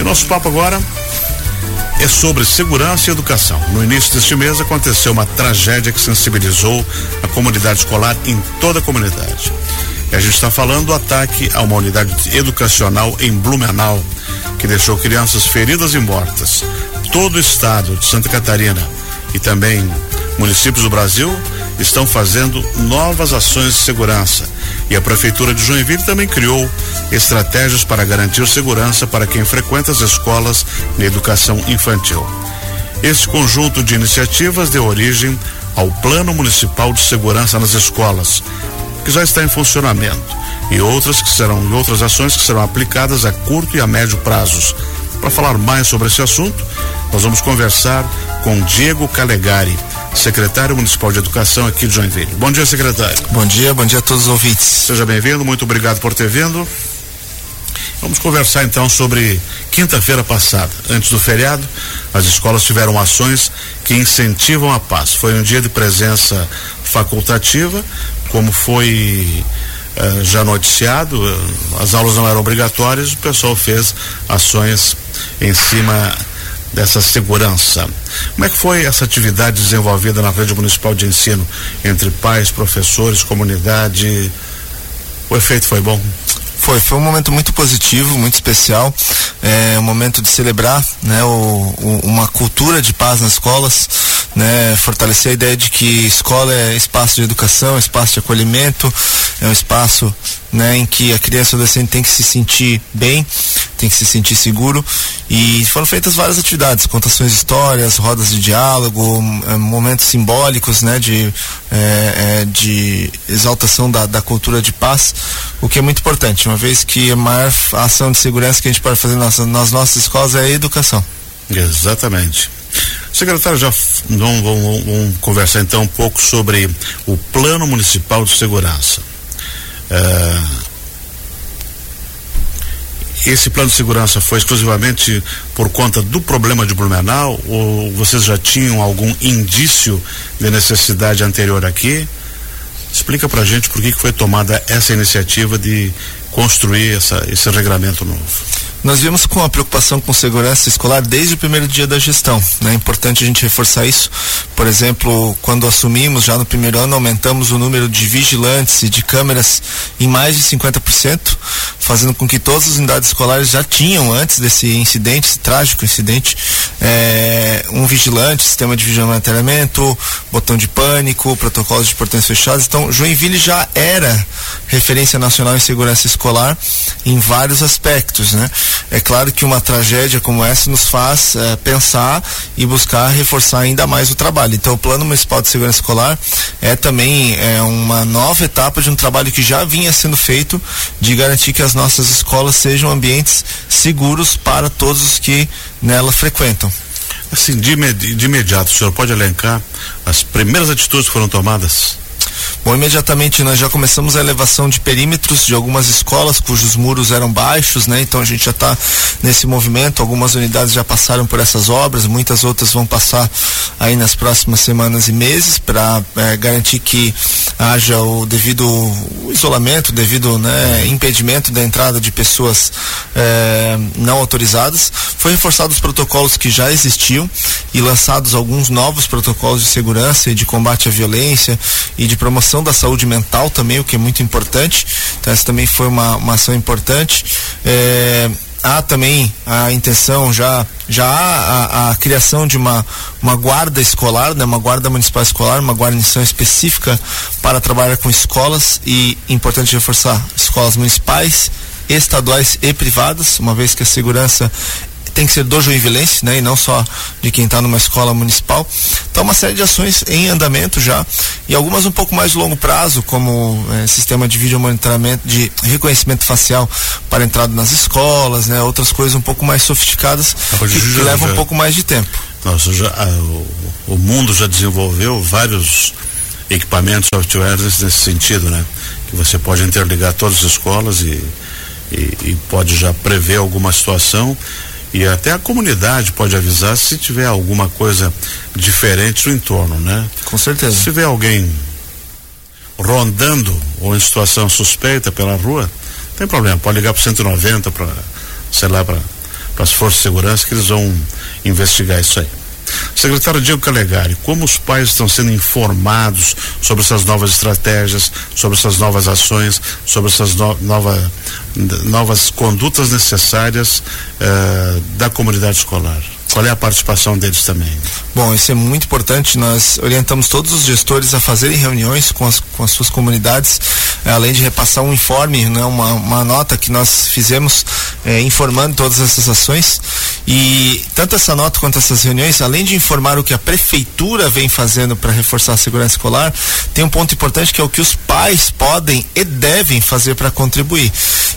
E nosso papo agora é sobre segurança e educação. No início deste mês aconteceu uma tragédia que sensibilizou a comunidade escolar em toda a comunidade. E a gente está falando do ataque a uma unidade educacional em Blumenau, que deixou crianças feridas e mortas. Todo o estado de Santa Catarina e também municípios do Brasil estão fazendo novas ações de segurança. E a Prefeitura de Joinville também criou estratégias para garantir segurança para quem frequenta as escolas na educação infantil. Esse conjunto de iniciativas deu origem ao Plano Municipal de Segurança nas Escolas, que já está em funcionamento, e outras que serão e outras ações que serão aplicadas a curto e a médio prazos. Para falar mais sobre esse assunto, nós vamos conversar com Diego Calegari, secretário municipal de educação aqui de Joinville. Bom dia, secretário. Bom dia, bom dia a todos os ouvintes. Seja bem-vindo, muito obrigado por ter vindo. Vamos conversar então sobre quinta-feira passada. Antes do feriado, as escolas tiveram ações que incentivam a paz. Foi um dia de presença facultativa, como foi uh, já noticiado, uh, as aulas não eram obrigatórias, o pessoal fez ações em cima dessa segurança. Como é que foi essa atividade desenvolvida na rede municipal de ensino entre pais, professores, comunidade? O efeito foi bom? Foi, foi um momento muito positivo, muito especial, é um momento de celebrar, né, o, o, uma cultura de paz nas escolas, né, fortalecer a ideia de que escola é espaço de educação, espaço de acolhimento, é um espaço, né, em que a criança e adolescente tem que se sentir bem, tem que se sentir seguro e foram feitas várias atividades, contações de histórias, rodas de diálogo, é, momentos simbólicos, né, de, é, de exaltação da, da cultura de paz, o que é muito importante uma vez que a maior ação de segurança que a gente pode fazer nas, nas nossas escolas é a educação. Exatamente. Secretário, já vamos, vamos, vamos, conversar então um pouco sobre o Plano Municipal de Segurança. É, esse plano de segurança foi exclusivamente por conta do problema de Blumenau ou vocês já tinham algum indício de necessidade anterior aqui? Explica pra gente por que, que foi tomada essa iniciativa de construir essa, esse regramento novo. Nós vimos com a preocupação com segurança escolar desde o primeiro dia da gestão. Né? É importante a gente reforçar isso. Por exemplo, quando assumimos, já no primeiro ano, aumentamos o número de vigilantes e de câmeras em mais de 50%, fazendo com que todas as unidades escolares já tinham, antes desse incidente, esse trágico incidente, é, um vigilante, sistema de monitoramento, botão de pânico, protocolos de portões fechados. Então, Joinville já era referência nacional em segurança escolar em vários aspectos, né? É claro que uma tragédia como essa nos faz é, pensar e buscar reforçar ainda mais o trabalho. Então, o Plano Municipal de Segurança Escolar é também é, uma nova etapa de um trabalho que já vinha sendo feito de garantir que as nossas escolas sejam ambientes seguros para todos os que nela frequentam. Assim, de, de imediato, o senhor pode elencar as primeiras atitudes que foram tomadas? Bom, imediatamente nós já começamos a elevação de perímetros de algumas escolas cujos muros eram baixos, né? Então a gente já está nesse movimento. Algumas unidades já passaram por essas obras, muitas outras vão passar aí nas próximas semanas e meses para é, garantir que haja o devido isolamento, o devido né, impedimento da entrada de pessoas é, não autorizadas. Foi reforçado os protocolos que já existiam e lançados alguns novos protocolos de segurança e de combate à violência e de promoção da saúde mental também, o que é muito importante. Então essa também foi uma, uma ação importante. É, há também a intenção já já há a, a, criação de uma, uma guarda escolar, né, uma guarda municipal escolar, uma guarnição específica para trabalhar com escolas e importante reforçar escolas municipais, estaduais e privadas, uma vez que a segurança tem que ser do Joinvilense, né, e não só de quem está numa escola municipal. Então, uma série de ações em andamento já, e algumas um pouco mais de longo prazo, como é, sistema de vídeo monitoramento, de reconhecimento facial para entrada nas escolas, né, outras coisas um pouco mais sofisticadas que, que levam um pouco mais de tempo. Nossa, já, a, o, o mundo já desenvolveu vários equipamentos softwares nesse sentido, né? Que você pode interligar todas as escolas e, e, e pode já prever alguma situação e até a comunidade pode avisar se tiver alguma coisa diferente no entorno, né? Com certeza. Se tiver alguém rondando ou em situação suspeita pela rua, tem problema, pode ligar para 190 para, sei lá, para para as forças de segurança que eles vão investigar isso aí. Secretário Diego Calegari, como os pais estão sendo informados sobre essas novas estratégias, sobre essas novas ações, sobre essas no, nova, novas condutas necessárias uh, da comunidade escolar? Qual é a participação deles também? Bom, isso é muito importante. Nós orientamos todos os gestores a fazerem reuniões com as, com as suas comunidades, eh, além de repassar um informe, né, uma, uma nota que nós fizemos eh, informando todas essas ações. E tanto essa nota quanto essas reuniões, além de informar o que a prefeitura vem fazendo para reforçar a segurança escolar, tem um ponto importante que é o que os pais podem e devem fazer para contribuir.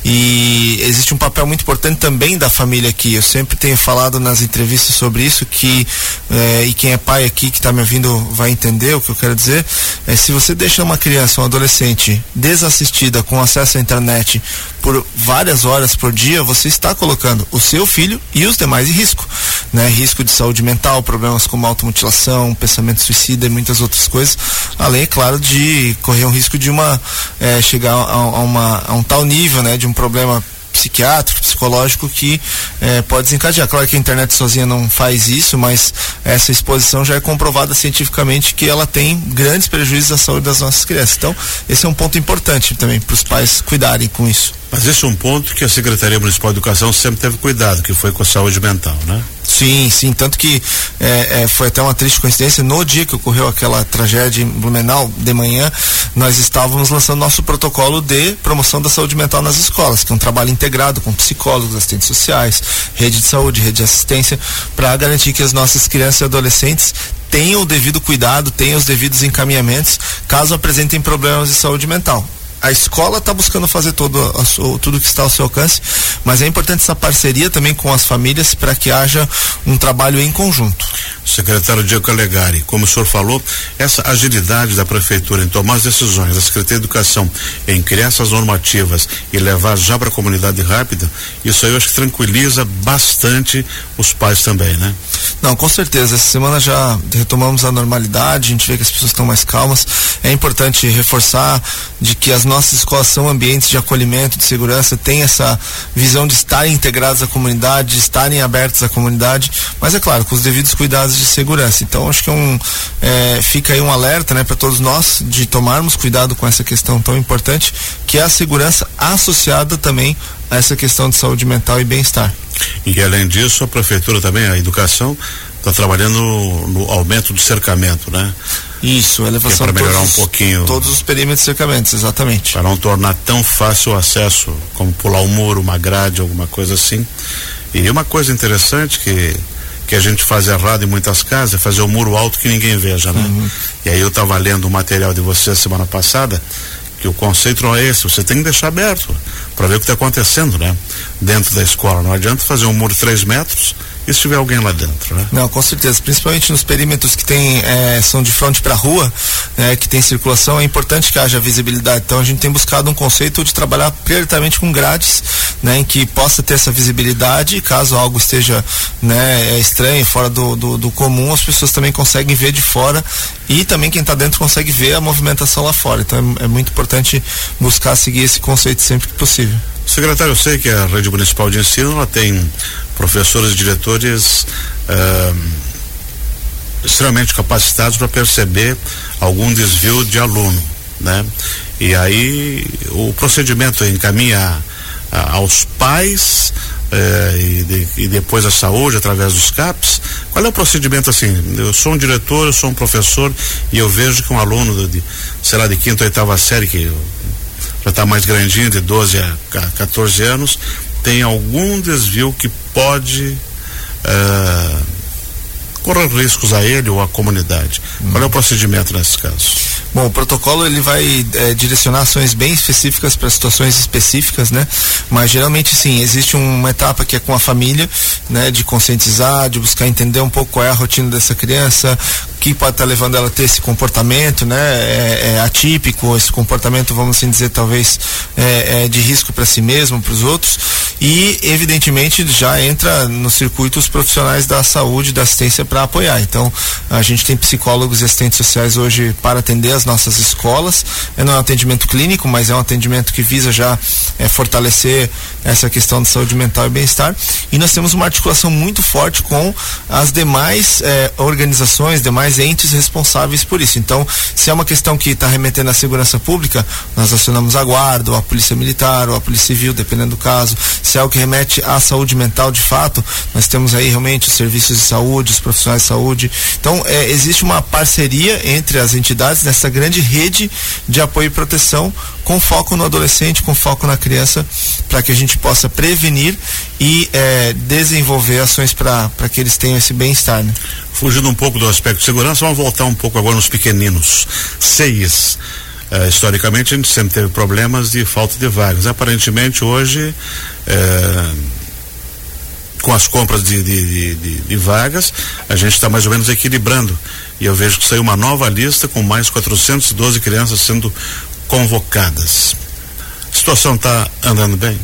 E existe um papel muito importante também da família aqui. Eu sempre tenho falado nas entrevistas sobre isso que é, e quem é pai aqui que está me ouvindo vai entender o que eu quero dizer. É, se você deixa uma criança, um adolescente desassistida com acesso à internet por várias horas por dia, você está colocando o seu filho e os demais em risco, né? Risco de saúde mental, problemas como automutilação, pensamento suicida e muitas outras coisas, além, é claro, de correr um risco de uma é, chegar a, a, uma, a um tal nível, né? De um problema psiquiátrico, psicológico que eh, pode desencadear. Claro que a internet sozinha não faz isso, mas essa exposição já é comprovada cientificamente que ela tem grandes prejuízos à saúde das nossas crianças. Então, esse é um ponto importante também para os pais cuidarem com isso. Mas esse é um ponto que a Secretaria Municipal de Educação sempre teve cuidado, que foi com a saúde mental, né? Sim, sim, tanto que é, é, foi até uma triste coincidência, no dia que ocorreu aquela tragédia em Blumenau, de manhã, nós estávamos lançando nosso protocolo de promoção da saúde mental nas escolas, que é um trabalho integrado com psicólogos, assistentes sociais, rede de saúde, rede de assistência, para garantir que as nossas crianças e adolescentes tenham o devido cuidado, tenham os devidos encaminhamentos, caso apresentem problemas de saúde mental a escola está buscando fazer todo a, tudo que está ao seu alcance, mas é importante essa parceria também com as famílias para que haja um trabalho em conjunto. Secretário Diego Calegari, como o senhor falou, essa agilidade da prefeitura em tomar as decisões, da Secretaria de Educação em criar essas normativas e levar já para a comunidade rápida, isso aí eu acho que tranquiliza bastante os pais também, né? Não, com certeza. Essa semana já retomamos a normalidade, a gente vê que as pessoas estão mais calmas. É importante reforçar de que as nossas escolas são ambientes de acolhimento, de segurança, tem essa visão de estarem integrados à comunidade, de estarem abertos à comunidade, mas é claro, com os devidos cuidados de segurança. Então acho que é um, é, fica aí um alerta né, para todos nós de tomarmos cuidado com essa questão tão importante, que é a segurança associada também a essa questão de saúde mental e bem-estar. E além disso, a prefeitura também, a educação, está trabalhando no, no, aumento do cercamento, né? Isso, elevação é para melhorar um pouquinho. Todos os perímetros de cercamentos, exatamente. Para não tornar tão fácil o acesso, como pular um muro, uma grade, alguma coisa assim. E uma coisa interessante que que a gente faz errado em muitas casas é fazer o um muro alto que ninguém veja, né? Uhum. E aí eu estava lendo o material de você semana passada que o conceito não é esse, você tem que deixar aberto para ver o que está acontecendo, né? Dentro da escola. Não adianta fazer um muro de 3 metros e se tiver alguém lá dentro, né? Não, com certeza. Principalmente nos perímetros que tem, é, são de frente para a rua, né, que tem circulação, é importante que haja visibilidade. Então a gente tem buscado um conceito de trabalhar prioritariamente com grades, né, em que possa ter essa visibilidade, caso algo esteja né, é estranho, fora do, do, do comum, as pessoas também conseguem ver de fora e também quem está dentro consegue ver a movimentação lá fora. Então é, é muito importante buscar seguir esse conceito sempre que possível. Secretário, eu sei que a Rede Municipal de Ensino tem professores e diretores uh, extremamente capacitados para perceber algum desvio de aluno, né? E aí o procedimento encaminha aos pais eh, e, de, e, depois a saúde através dos CAPs. Qual é o procedimento assim? Eu sou um diretor, eu sou um professor e eu vejo que um aluno de, sei lá, de quinta ou oitava série que já está mais grandinho, de 12 a 14 anos, tem algum desvio que pode uh, correr riscos a ele ou à comunidade. Hum. Qual é o procedimento nesses casos? Bom, o protocolo ele vai é, direcionar ações bem específicas para situações específicas, né? Mas geralmente sim, existe uma etapa que é com a família, né? De conscientizar, de buscar entender um pouco qual é a rotina dessa criança, que pode estar tá levando ela a ter esse comportamento, né? É, é atípico, esse comportamento, vamos assim dizer, talvez é, é de risco para si mesmo, para os outros. E, evidentemente, já entra no circuito os profissionais da saúde, da assistência para apoiar. Então, a gente tem psicólogos e assistentes sociais hoje para atender as nossas escolas. Não é um atendimento clínico, mas é um atendimento que visa já é, fortalecer essa questão de saúde mental e bem-estar. E nós temos uma articulação muito forte com as demais é, organizações, demais entes responsáveis por isso. Então, se é uma questão que está remetendo à segurança pública, nós acionamos a guarda, ou a polícia militar, ou a polícia civil, dependendo do caso. Se é o que remete à saúde mental de fato, nós temos aí realmente os serviços de saúde, os profissionais de saúde. Então, é, existe uma parceria entre as entidades nessa grande rede de apoio e proteção com foco no adolescente, com foco na criança, para que a gente possa prevenir e é, desenvolver ações para que eles tenham esse bem-estar. Né? Fugindo um pouco do aspecto de segurança, vamos voltar um pouco agora nos pequeninos. CEIs. É, historicamente a gente sempre teve problemas de falta de vagas. Aparentemente hoje é, com as compras de, de, de, de vagas, a gente está mais ou menos equilibrando. E eu vejo que saiu uma nova lista com mais 412 crianças sendo convocadas. A situação está andando bem?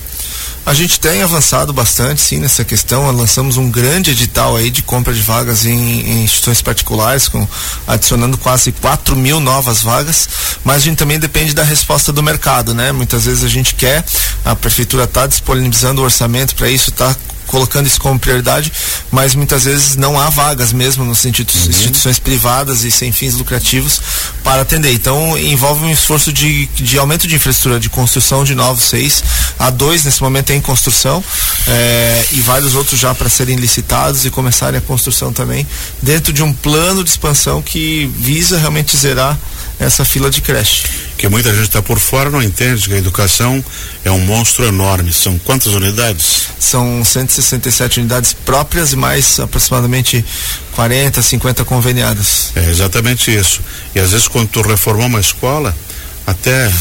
A gente tem avançado bastante, sim, nessa questão. Lançamos um grande edital aí de compra de vagas em, em instituições particulares, com, adicionando quase 4 mil novas vagas, mas a gente também depende da resposta do mercado, né? Muitas vezes a gente quer, a prefeitura está disponibilizando o orçamento para isso, está colocando isso como prioridade, mas muitas vezes não há vagas mesmo nos uhum. instituições privadas e sem fins lucrativos para atender. Então envolve um esforço de, de aumento de infraestrutura, de construção de novos seis. Há dois nesse momento em construção é, e vários outros já para serem licitados e começarem a construção também, dentro de um plano de expansão que visa realmente zerar essa fila de creche. Que muita gente está por fora, não entende que a educação é um monstro enorme. São quantas unidades? São 167 unidades próprias e mais aproximadamente 40, 50 conveniadas. É exatamente isso. E às vezes quando tu reformou uma escola, até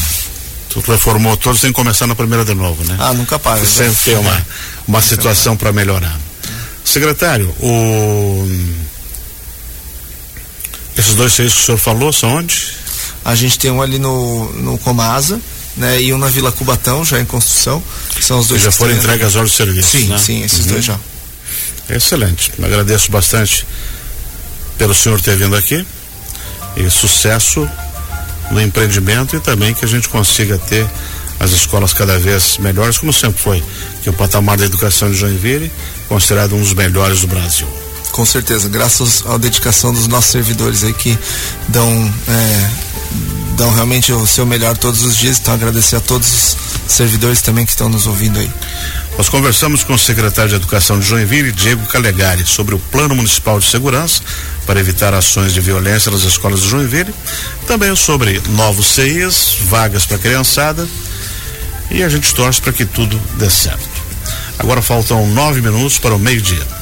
tu reformou todos, tem que começar na primeira de novo, né? Ah, nunca para. Sempre tem uma, uma situação para melhorar. Secretário, o... esses dois seis que o senhor falou são onde? A gente tem um ali no, no Comasa, né? E um na Vila Cubatão, já em construção. são os dois. E já foram entregues as horas de serviço. Sim, né? sim, esses uhum. dois já. Excelente. Agradeço bastante pelo senhor ter vindo aqui. E sucesso no empreendimento e também que a gente consiga ter as escolas cada vez melhores, como sempre foi, que o patamar da educação de Joinville considerado um dos melhores do Brasil. Com certeza, graças à dedicação dos nossos servidores aí que dão é, dão realmente o seu melhor todos os dias. Então agradecer a todos os servidores também que estão nos ouvindo aí. Nós conversamos com o secretário de Educação de Joinville, Diego Calegari, sobre o Plano Municipal de Segurança para evitar ações de violência nas escolas de Joinville, também sobre novos CIs, vagas para criançada, e a gente torce para que tudo dê certo. Agora faltam nove minutos para o meio-dia.